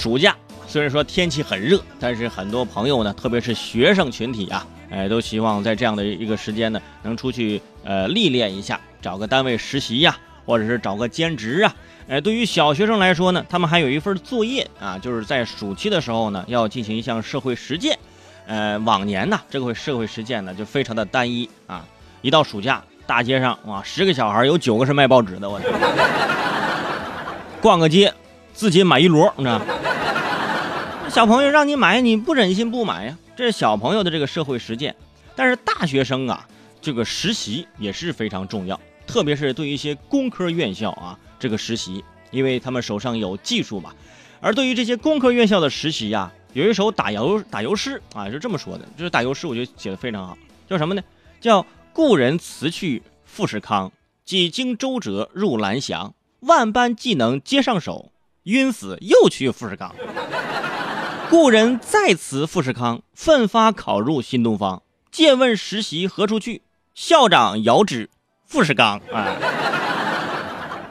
暑假虽然说天气很热，但是很多朋友呢，特别是学生群体啊，哎，都希望在这样的一个时间呢，能出去呃历练一下，找个单位实习呀，或者是找个兼职啊。哎，对于小学生来说呢，他们还有一份作业啊，就是在暑期的时候呢，要进行一项社会实践。呃，往年呢，这个社会实践呢就非常的单一啊，一到暑假，大街上哇，十个小孩有九个是卖报纸的，我逛个街，自己买一摞，你知道？小朋友让你买，你不忍心不买呀，这是小朋友的这个社会实践。但是大学生啊，这个实习也是非常重要，特别是对于一些工科院校啊，这个实习，因为他们手上有技术嘛。而对于这些工科院校的实习呀。有一首打油打油诗啊，是这么说的，就是打油诗，我觉得写的非常好，叫什么呢？叫故人辞去富士康，几经周折入蓝翔，万般技能接上手，晕死又去富士康。故人再辞富士康，奋发考入新东方，借问实习何处去？校长遥指富士康啊，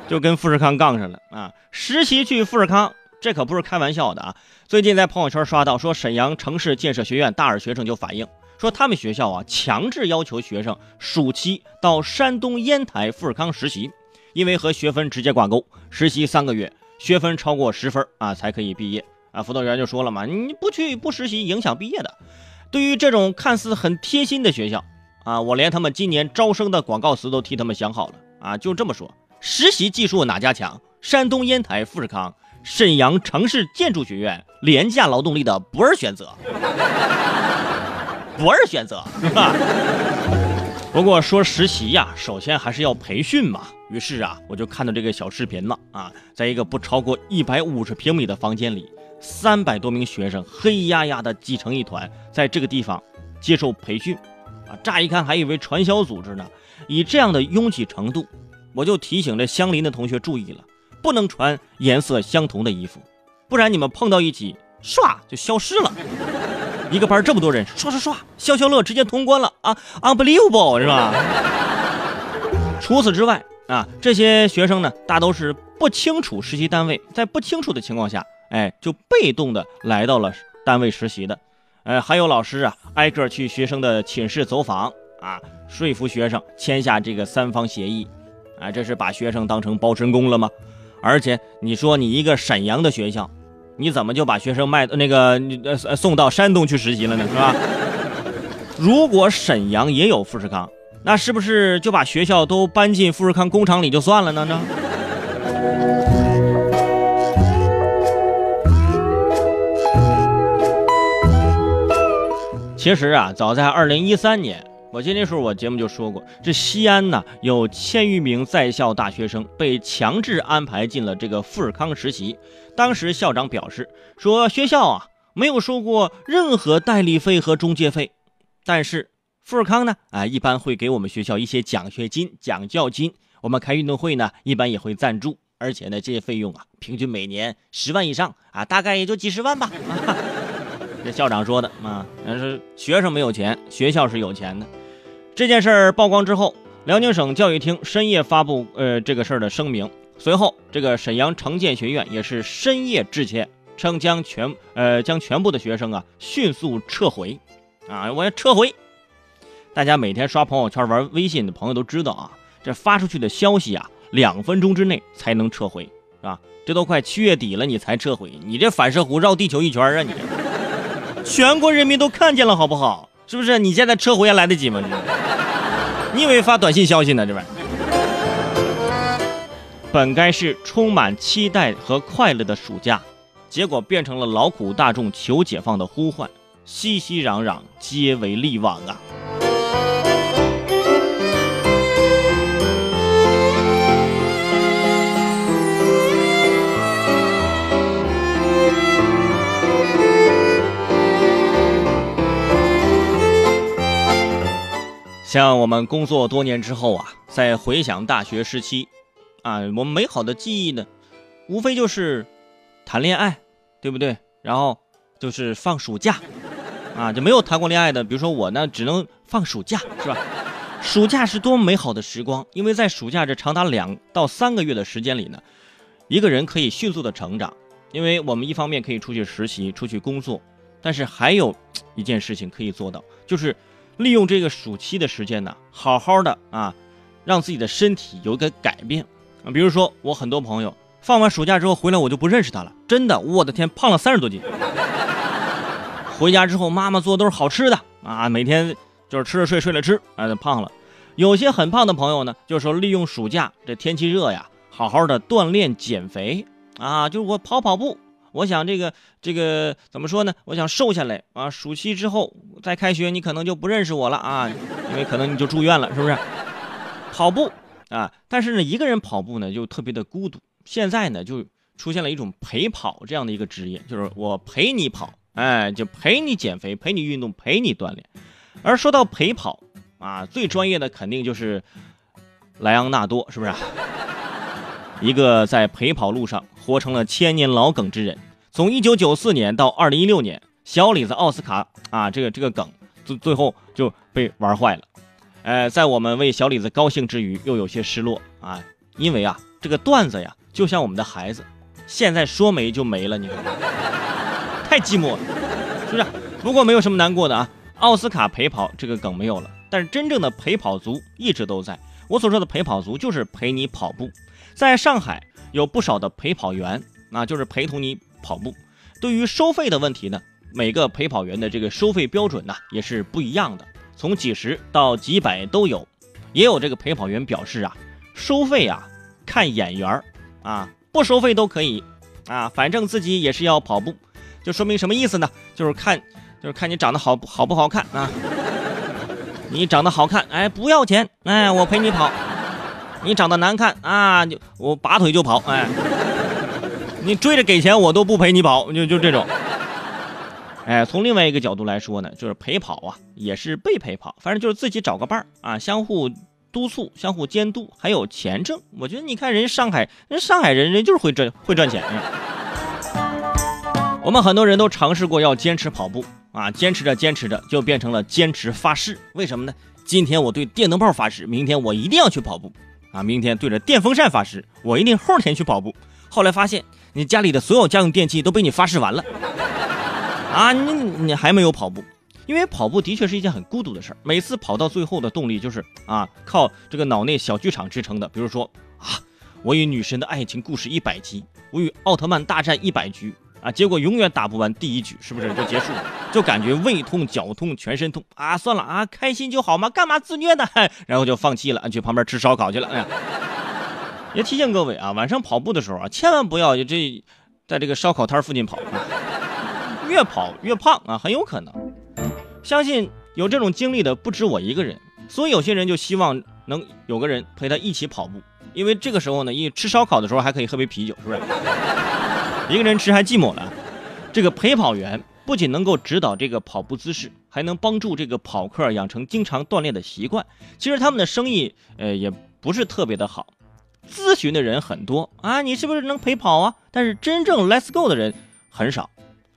就跟富士康杠上了啊，实习去富士康。这可不是开玩笑的啊！最近在朋友圈刷到，说沈阳城市建设学院大二学生就反映说，他们学校啊强制要求学生暑期到山东烟台富士康实习，因为和学分直接挂钩，实习三个月，学分超过十分啊才可以毕业啊。辅导员就说了嘛，你不去不实习影响毕业的。对于这种看似很贴心的学校啊，我连他们今年招生的广告词都替他们想好了啊，就这么说：实习技术哪家强？山东烟台富士康。沈阳城市建筑学院廉价劳动力的不二选择，不二选择。不过说实习呀，首先还是要培训嘛。于是啊，我就看到这个小视频了啊，在一个不超过一百五十平米的房间里，三百多名学生黑压压的挤成一团，在这个地方接受培训啊。乍一看还以为传销组织呢，以这样的拥挤程度，我就提醒这相邻的同学注意了。不能穿颜色相同的衣服，不然你们碰到一起，唰就消失了。一个班这么多人，唰唰唰，消消乐直接通关了啊，unbelievable 是吧？除此之外啊，这些学生呢，大都是不清楚实习单位，在不清楚的情况下，哎，就被动的来到了单位实习的。呃，还有老师啊，挨个去学生的寝室走访啊，说服学生签下这个三方协议，啊，这是把学生当成包身工了吗？而且你说你一个沈阳的学校，你怎么就把学生卖那个呃送到山东去实习了呢？是吧？如果沈阳也有富士康，那是不是就把学校都搬进富士康工厂里就算了呢？呢？其实啊，早在二零一三年。我记得那时候我节目就说过，这西安呢有千余名在校大学生被强制安排进了这个富士康实习。当时校长表示说，学校啊没有收过任何代理费和中介费，但是富士康呢啊一般会给我们学校一些奖学金、奖教金。我们开运动会呢一般也会赞助，而且呢这些费用啊平均每年十万以上啊，大概也就几十万吧。这校长说的啊，但是学生没有钱，学校是有钱的。这件事儿曝光之后，辽宁省教育厅深夜发布呃这个事儿的声明。随后，这个沈阳城建学院也是深夜致歉，称将全呃将全部的学生啊迅速撤回。啊，我要撤回！大家每天刷朋友圈、玩微信的朋友都知道啊，这发出去的消息啊，两分钟之内才能撤回，是吧？这都快七月底了，你才撤回，你这反射弧绕地球一圈啊！你全国人民都看见了，好不好？是不是？你现在撤回还来得及吗？你以为发短信消息呢？这边本该是充满期待和快乐的暑假，结果变成了劳苦大众求解放的呼唤，熙熙攘攘，皆为利往啊！像我们工作多年之后啊，在回想大学时期，啊，我们美好的记忆呢，无非就是谈恋爱，对不对？然后就是放暑假，啊，就没有谈过恋爱的，比如说我呢，只能放暑假，是吧？暑假是多么美好的时光，因为在暑假这长达两到三个月的时间里呢，一个人可以迅速的成长，因为我们一方面可以出去实习、出去工作，但是还有一件事情可以做到，就是利用这个暑期的时间呢，好好的啊，让自己的身体有个改变啊。比如说，我很多朋友放完暑假之后回来，我就不认识他了，真的，我的天，胖了三十多斤。回家之后，妈妈做的都是好吃的啊，每天就是吃了睡，睡了吃，啊，胖了。有些很胖的朋友呢，就是说利用暑假这天气热呀，好好的锻炼减肥啊，就是我跑跑步，我想这个这个怎么说呢？我想瘦下来啊。暑期之后再开学，你可能就不认识我了啊，因为可能你就住院了，是不是？跑步啊，但是呢，一个人跑步呢就特别的孤独。现在呢，就出现了一种陪跑这样的一个职业，就是我陪你跑，哎，就陪你减肥，陪你运动，陪你锻炼。而说到陪跑。啊，最专业的肯定就是莱昂纳多，是不是？一个在陪跑路上活成了千年老梗之人。从一九九四年到二零一六年，小李子奥斯卡啊，这个这个梗最最后就被玩坏了。呃，在我们为小李子高兴之余，又有些失落啊，因为啊，这个段子呀，就像我们的孩子，现在说没就没了，你看，太寂寞了，是不是？不过没有什么难过的啊，奥斯卡陪跑这个梗没有了。但是真正的陪跑族一直都在。我所说的陪跑族就是陪你跑步。在上海有不少的陪跑员，那就是陪同你跑步。对于收费的问题呢，每个陪跑员的这个收费标准呢也是不一样的，从几十到几百都有。也有这个陪跑员表示啊，收费啊看眼缘儿啊，不收费都可以啊，反正自己也是要跑步，就说明什么意思呢？就是看就是看你长得好好不好看啊。你长得好看，哎，不要钱，哎，我陪你跑。你长得难看啊，就我拔腿就跑，哎，你追着给钱我都不陪你跑，就就这种。哎，从另外一个角度来说呢，就是陪跑啊，也是被陪跑，反正就是自己找个伴儿啊，相互督促、相互监督，还有钱挣。我觉得你看人上海，人上海人人就是会赚会赚钱。我们很多人都尝试过要坚持跑步。啊，坚持着坚持着就变成了坚持发誓，为什么呢？今天我对电灯泡发誓，明天我一定要去跑步。啊，明天对着电风扇发誓，我一定后天去跑步。后来发现，你家里的所有家用电器都被你发誓完了。啊，你你还没有跑步，因为跑步的确是一件很孤独的事儿。每次跑到最后的动力就是啊，靠这个脑内小剧场支撑的。比如说啊，我与女神的爱情故事一百集，我与奥特曼大战一百局。啊，结果永远打不完第一局，是不是就结束了？就感觉胃痛、脚痛、全身痛啊！算了啊，开心就好嘛，干嘛自虐呢？然后就放弃了，去旁边吃烧烤去了。哎呀，也提醒各位啊，晚上跑步的时候啊，千万不要这在这个烧烤摊附近跑，越跑越胖啊，很有可能。相信有这种经历的不止我一个人，所以有些人就希望能有个人陪他一起跑步，因为这个时候呢，一吃烧烤的时候还可以喝杯啤酒，是不是？一个人吃还寂寞了，这个陪跑员不仅能够指导这个跑步姿势，还能帮助这个跑客养成经常锻炼的习惯。其实他们的生意，呃，也不是特别的好，咨询的人很多啊，你是不是能陪跑啊？但是真正 Let's Go 的人很少，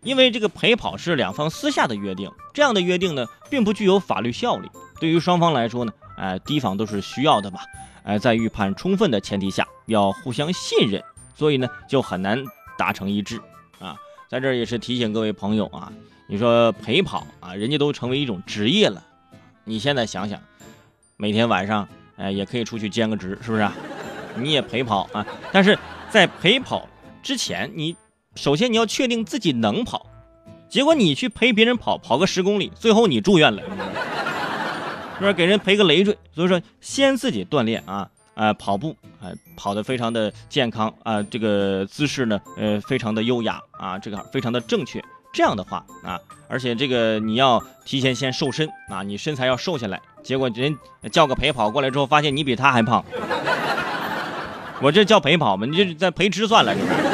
因为这个陪跑是两方私下的约定，这样的约定呢，并不具有法律效力。对于双方来说呢，哎，提防都是需要的嘛，哎，在预判充分的前提下，要互相信任，所以呢，就很难。达成一致，啊，在这儿也是提醒各位朋友啊，你说陪跑啊，人家都成为一种职业了，你现在想想，每天晚上哎也可以出去兼个职，是不是？你也陪跑啊，但是在陪跑之前，你首先你要确定自己能跑，结果你去陪别人跑，跑个十公里，最后你住院了，是不是？给人赔个累赘，所以说先自己锻炼啊。啊，跑步啊，跑得非常的健康啊，这个姿势呢，呃，非常的优雅啊，这个非常的正确。这样的话啊，而且这个你要提前先瘦身啊，你身材要瘦下来。结果人叫个陪跑过来之后，发现你比他还胖，我这叫陪跑吗？你这在陪吃算了，是不是？